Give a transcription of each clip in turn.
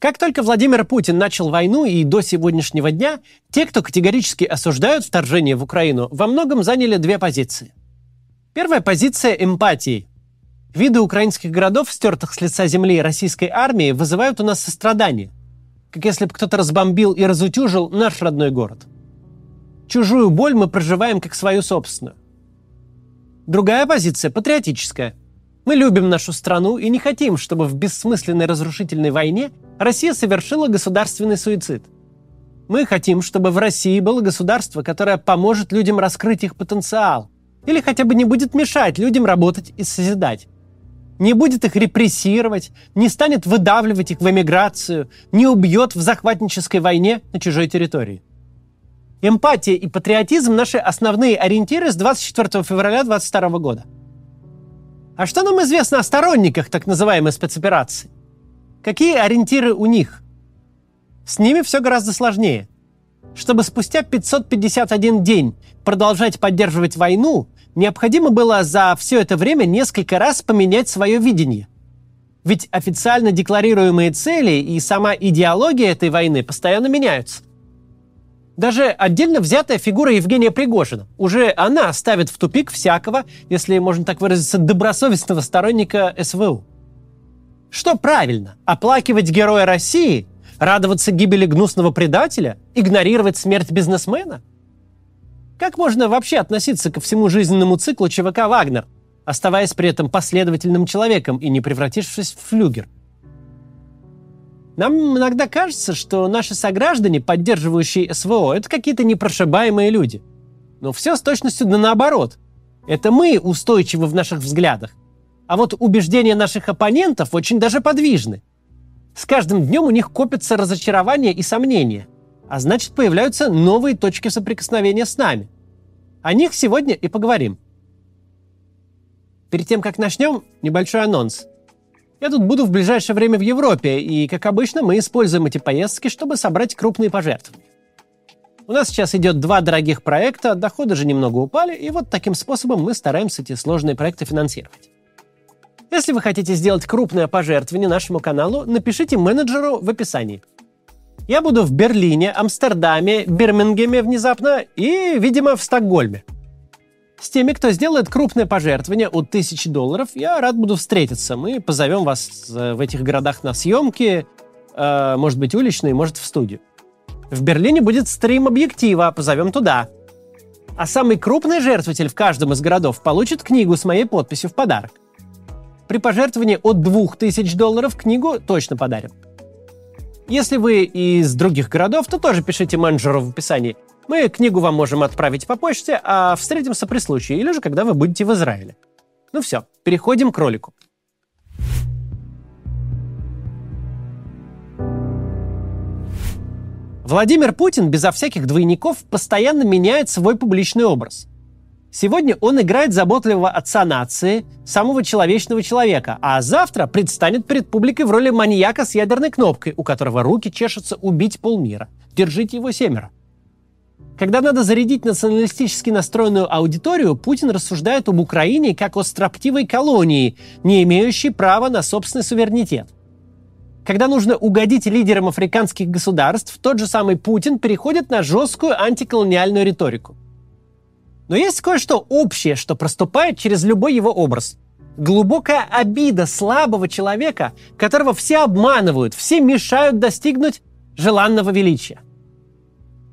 Как только Владимир Путин начал войну и до сегодняшнего дня, те, кто категорически осуждают вторжение в Украину, во многом заняли две позиции. Первая позиция – эмпатии. Виды украинских городов, стертых с лица земли российской армии, вызывают у нас сострадание. Как если бы кто-то разбомбил и разутюжил наш родной город. Чужую боль мы проживаем как свою собственную. Другая позиция – патриотическая. Мы любим нашу страну и не хотим, чтобы в бессмысленной разрушительной войне Россия совершила государственный суицид. Мы хотим, чтобы в России было государство, которое поможет людям раскрыть их потенциал. Или хотя бы не будет мешать людям работать и созидать. Не будет их репрессировать, не станет выдавливать их в эмиграцию, не убьет в захватнической войне на чужой территории. Эмпатия и патриотизм – наши основные ориентиры с 24 февраля 2022 года – а что нам известно о сторонниках так называемой спецоперации? Какие ориентиры у них? С ними все гораздо сложнее. Чтобы спустя 551 день продолжать поддерживать войну, необходимо было за все это время несколько раз поменять свое видение. Ведь официально декларируемые цели и сама идеология этой войны постоянно меняются. Даже отдельно взятая фигура Евгения Пригожина. Уже она ставит в тупик всякого, если можно так выразиться, добросовестного сторонника СВУ. Что правильно? Оплакивать героя России? Радоваться гибели гнусного предателя? Игнорировать смерть бизнесмена? Как можно вообще относиться ко всему жизненному циклу ЧВК «Вагнер», оставаясь при этом последовательным человеком и не превратившись в флюгер – нам иногда кажется, что наши сограждане, поддерживающие СВО, это какие-то непрошибаемые люди. Но все с точностью да наоборот. Это мы устойчивы в наших взглядах. А вот убеждения наших оппонентов очень даже подвижны. С каждым днем у них копятся разочарования и сомнения. А значит, появляются новые точки соприкосновения с нами. О них сегодня и поговорим. Перед тем, как начнем, небольшой анонс. Я тут буду в ближайшее время в Европе, и, как обычно, мы используем эти поездки, чтобы собрать крупные пожертвования. У нас сейчас идет два дорогих проекта, доходы же немного упали, и вот таким способом мы стараемся эти сложные проекты финансировать. Если вы хотите сделать крупное пожертвование нашему каналу, напишите менеджеру в описании. Я буду в Берлине, Амстердаме, Бирмингеме внезапно и, видимо, в Стокгольме – с теми, кто сделает крупное пожертвование от 1000 долларов, я рад буду встретиться. Мы позовем вас э, в этих городах на съемки, э, может быть, уличные, может, в студию. В Берлине будет стрим объектива, позовем туда. А самый крупный жертвователь в каждом из городов получит книгу с моей подписью в подарок. При пожертвовании от 2000 долларов книгу точно подарим. Если вы из других городов, то тоже пишите менеджеру в описании – мы книгу вам можем отправить по почте, а встретимся при случае, или же когда вы будете в Израиле. Ну все, переходим к ролику. Владимир Путин безо всяких двойников постоянно меняет свой публичный образ. Сегодня он играет заботливого отца нации, самого человечного человека, а завтра предстанет перед публикой в роли маньяка с ядерной кнопкой, у которого руки чешутся убить полмира. Держите его семеро. Когда надо зарядить националистически настроенную аудиторию, Путин рассуждает об Украине как о строптивой колонии, не имеющей права на собственный суверенитет. Когда нужно угодить лидерам африканских государств, тот же самый Путин переходит на жесткую антиколониальную риторику. Но есть кое-что общее, что проступает через любой его образ. Глубокая обида слабого человека, которого все обманывают, все мешают достигнуть желанного величия.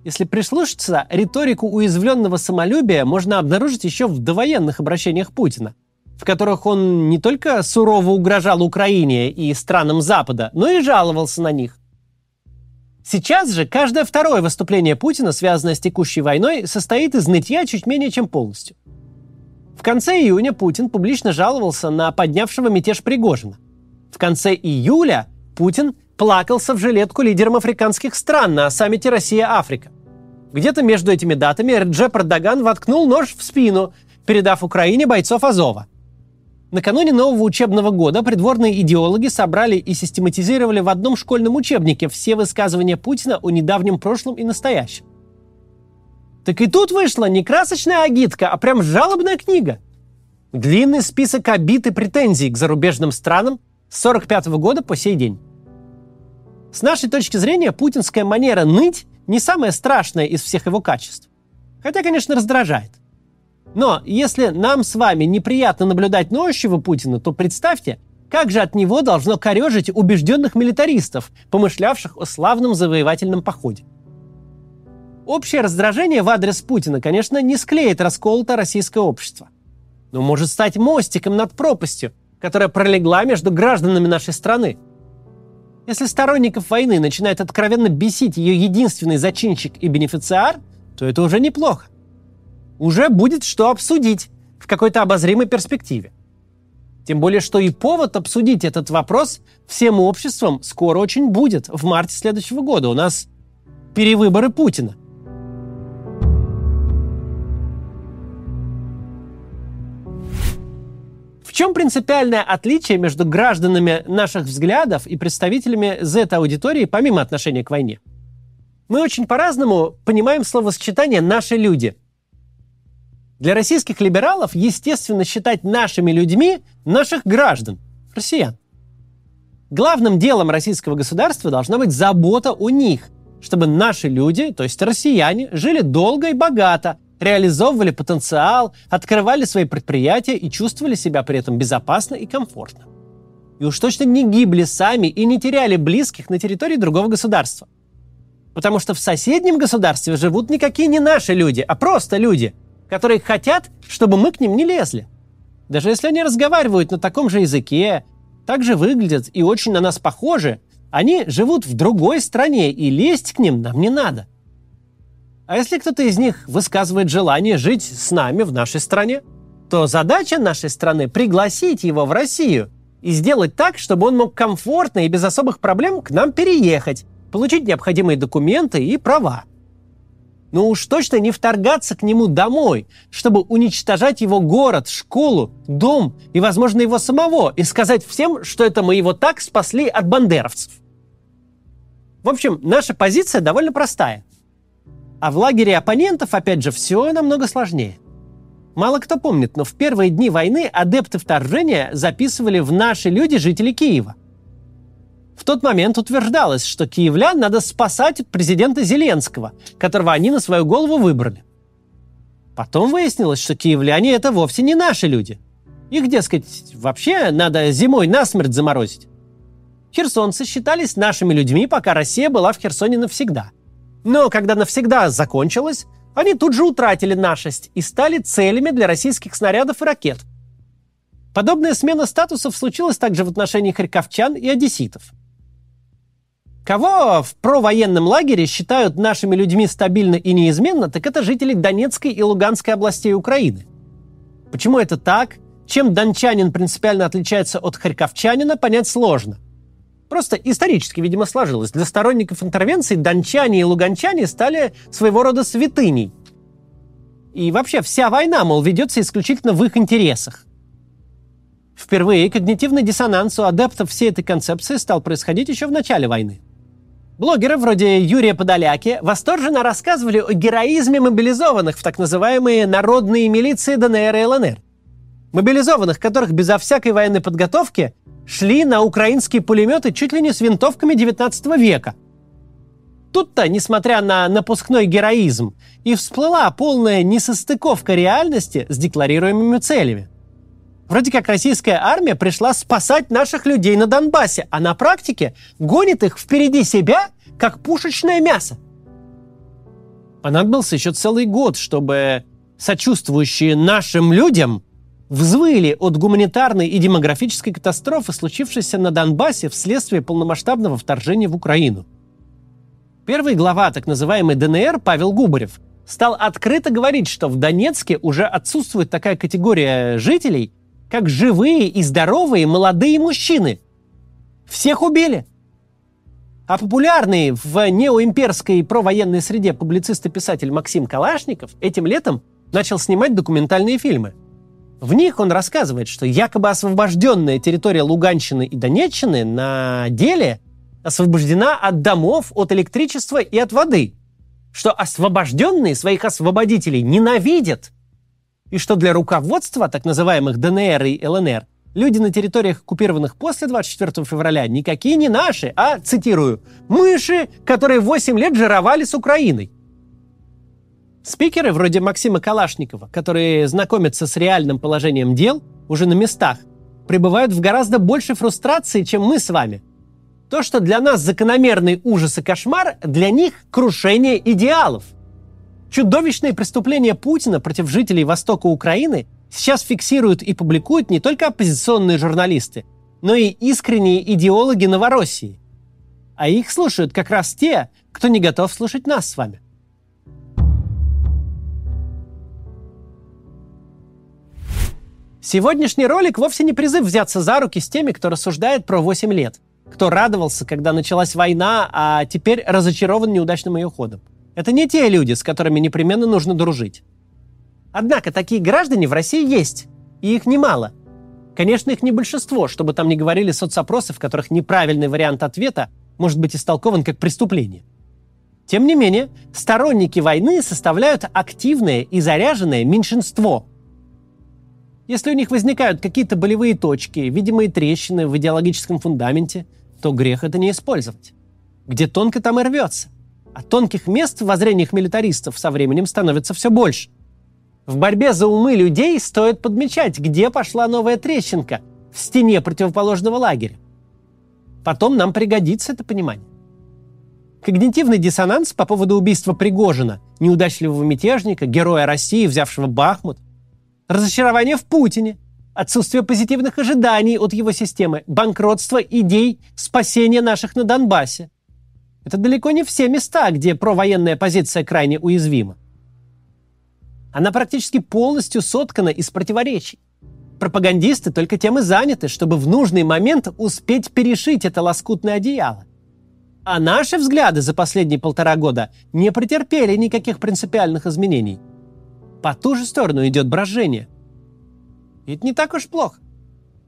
Если прислушаться, риторику уязвленного самолюбия можно обнаружить еще в довоенных обращениях Путина, в которых он не только сурово угрожал Украине и странам Запада, но и жаловался на них. Сейчас же каждое второе выступление Путина, связанное с текущей войной, состоит из нытья чуть менее чем полностью. В конце июня Путин публично жаловался на поднявшего мятеж Пригожина. В конце июля Путин плакался в жилетку лидерам африканских стран на саммите Россия-Африка. Где-то между этими датами Реджеп Эрдоган воткнул нож в спину, передав Украине бойцов Азова. Накануне нового учебного года придворные идеологи собрали и систематизировали в одном школьном учебнике все высказывания Путина о недавнем прошлом и настоящем. Так и тут вышла не красочная агитка, а прям жалобная книга. Длинный список обид и претензий к зарубежным странам с 1945 года по сей день. С нашей точки зрения, путинская манера ныть не самое страшное из всех его качеств. Хотя, конечно, раздражает. Но если нам с вами неприятно наблюдать ноющего Путина, то представьте, как же от него должно корежить убежденных милитаристов, помышлявших о славном завоевательном походе. Общее раздражение в адрес Путина, конечно, не склеит расколото российское общество, но может стать мостиком над пропастью, которая пролегла между гражданами нашей страны. Если сторонников войны начинает откровенно бесить ее единственный зачинщик и бенефициар, то это уже неплохо. Уже будет что обсудить в какой-то обозримой перспективе. Тем более, что и повод обсудить этот вопрос всем обществом скоро очень будет. В марте следующего года у нас перевыборы Путина. В чем принципиальное отличие между гражданами наших взглядов и представителями Z-аудитории помимо отношения к войне? Мы очень по-разному понимаем словосочетание «наши люди», для российских либералов естественно считать нашими людьми наших граждан, россиян. Главным делом российского государства должна быть забота о них, чтобы наши люди, то есть россияне, жили долго и богато, реализовывали потенциал, открывали свои предприятия и чувствовали себя при этом безопасно и комфортно. И уж точно не гибли сами и не теряли близких на территории другого государства. Потому что в соседнем государстве живут никакие не наши люди, а просто люди – которые хотят, чтобы мы к ним не лезли. Даже если они разговаривают на таком же языке, так же выглядят и очень на нас похожи, они живут в другой стране, и лезть к ним нам не надо. А если кто-то из них высказывает желание жить с нами в нашей стране, то задача нашей страны – пригласить его в Россию и сделать так, чтобы он мог комфортно и без особых проблем к нам переехать, получить необходимые документы и права – но уж точно не вторгаться к нему домой, чтобы уничтожать его город, школу, дом и, возможно, его самого, и сказать всем, что это мы его так спасли от бандеровцев. В общем, наша позиция довольно простая. А в лагере оппонентов, опять же, все намного сложнее. Мало кто помнит, но в первые дни войны адепты вторжения записывали в «Наши люди» жители Киева – в тот момент утверждалось, что киевлян надо спасать от президента Зеленского, которого они на свою голову выбрали. Потом выяснилось, что киевляне это вовсе не наши люди. Их, дескать, вообще надо зимой насмерть заморозить. Херсонцы считались нашими людьми, пока Россия была в Херсоне навсегда. Но когда навсегда закончилось, они тут же утратили нашесть и стали целями для российских снарядов и ракет. Подобная смена статусов случилась также в отношении харьковчан и одесситов. Кого в провоенном лагере считают нашими людьми стабильно и неизменно, так это жители Донецкой и Луганской областей Украины. Почему это так? Чем дончанин принципиально отличается от харьковчанина, понять сложно. Просто исторически, видимо, сложилось. Для сторонников интервенции дончане и луганчане стали своего рода святыней. И вообще вся война, мол, ведется исключительно в их интересах. Впервые когнитивный диссонанс у адептов всей этой концепции стал происходить еще в начале войны. Блогеры вроде Юрия Подоляки восторженно рассказывали о героизме мобилизованных в так называемые народные милиции ДНР и ЛНР. Мобилизованных, которых безо всякой военной подготовки шли на украинские пулеметы чуть ли не с винтовками 19 века. Тут-то, несмотря на напускной героизм, и всплыла полная несостыковка реальности с декларируемыми целями – Вроде как российская армия пришла спасать наших людей на Донбассе, а на практике гонит их впереди себя, как пушечное мясо. Понадобился еще целый год, чтобы сочувствующие нашим людям взвыли от гуманитарной и демографической катастрофы, случившейся на Донбассе вследствие полномасштабного вторжения в Украину. Первый глава так называемой ДНР Павел Губарев стал открыто говорить, что в Донецке уже отсутствует такая категория жителей, как живые и здоровые молодые мужчины. Всех убили. А популярный в неоимперской провоенной среде публицист и писатель Максим Калашников этим летом начал снимать документальные фильмы. В них он рассказывает, что якобы освобожденная территория Луганщины и Донеччины на деле освобождена от домов, от электричества и от воды. Что освобожденные своих освободителей ненавидят – и что для руководства так называемых ДНР и ЛНР люди на территориях, оккупированных после 24 февраля, никакие не наши, а, цитирую, «мыши, которые 8 лет жировали с Украиной». Спикеры вроде Максима Калашникова, которые знакомятся с реальным положением дел уже на местах, пребывают в гораздо большей фрустрации, чем мы с вами. То, что для нас закономерный ужас и кошмар, для них крушение идеалов. Чудовищные преступления Путина против жителей Востока Украины сейчас фиксируют и публикуют не только оппозиционные журналисты, но и искренние идеологи Новороссии. А их слушают как раз те, кто не готов слушать нас с вами. Сегодняшний ролик вовсе не призыв взяться за руки с теми, кто рассуждает про 8 лет, кто радовался, когда началась война, а теперь разочарован неудачным ее ходом. Это не те люди, с которыми непременно нужно дружить. Однако такие граждане в России есть, и их немало. Конечно, их не большинство, чтобы там не говорили соцопросы, в которых неправильный вариант ответа может быть истолкован как преступление. Тем не менее, сторонники войны составляют активное и заряженное меньшинство. Если у них возникают какие-то болевые точки, видимые трещины в идеологическом фундаменте, то грех это не использовать. Где тонко, там и рвется. А тонких мест в воззрениях милитаристов со временем становится все больше. В борьбе за умы людей стоит подмечать, где пошла новая трещинка в стене противоположного лагеря. Потом нам пригодится это понимание. Когнитивный диссонанс по поводу убийства Пригожина, неудачливого мятежника, героя России, взявшего Бахмут, разочарование в Путине, отсутствие позитивных ожиданий от его системы, банкротство идей спасения наших на Донбассе. Это далеко не все места, где провоенная позиция крайне уязвима. Она практически полностью соткана из противоречий. Пропагандисты только тем и заняты, чтобы в нужный момент успеть перешить это лоскутное одеяло. А наши взгляды за последние полтора года не претерпели никаких принципиальных изменений. По ту же сторону идет брожение. И это не так уж плохо.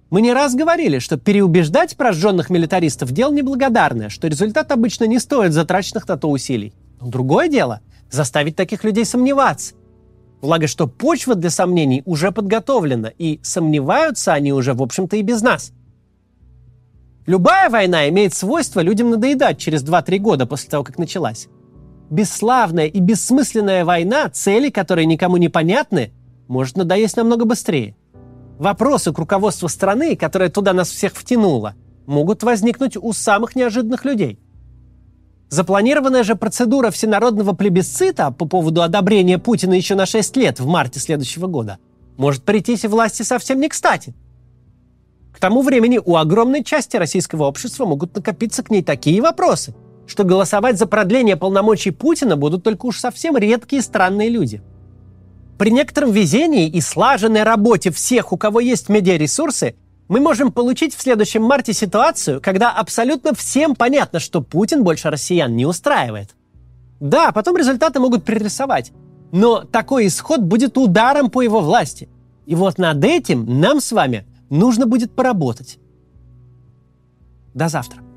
Мы не раз говорили, что переубеждать прожженных милитаристов – дело неблагодарное, что результат обычно не стоит затраченных на то усилий. Но другое дело – заставить таких людей сомневаться. Благо, что почва для сомнений уже подготовлена, и сомневаются они уже, в общем-то, и без нас. Любая война имеет свойство людям надоедать через 2-3 года после того, как началась. Бесславная и бессмысленная война, цели которой никому не понятны, может надоесть намного быстрее. Вопросы к руководству страны, которая туда нас всех втянула, могут возникнуть у самых неожиданных людей – Запланированная же процедура всенародного плебисцита по поводу одобрения Путина еще на 6 лет в марте следующего года может прийтись власти совсем не кстати. К тому времени у огромной части российского общества могут накопиться к ней такие вопросы, что голосовать за продление полномочий Путина будут только уж совсем редкие странные люди. При некотором везении и слаженной работе всех, у кого есть медиаресурсы, мы можем получить в следующем марте ситуацию, когда абсолютно всем понятно, что Путин больше россиян не устраивает. Да, потом результаты могут пририсовать, но такой исход будет ударом по его власти. И вот над этим нам с вами нужно будет поработать. До завтра.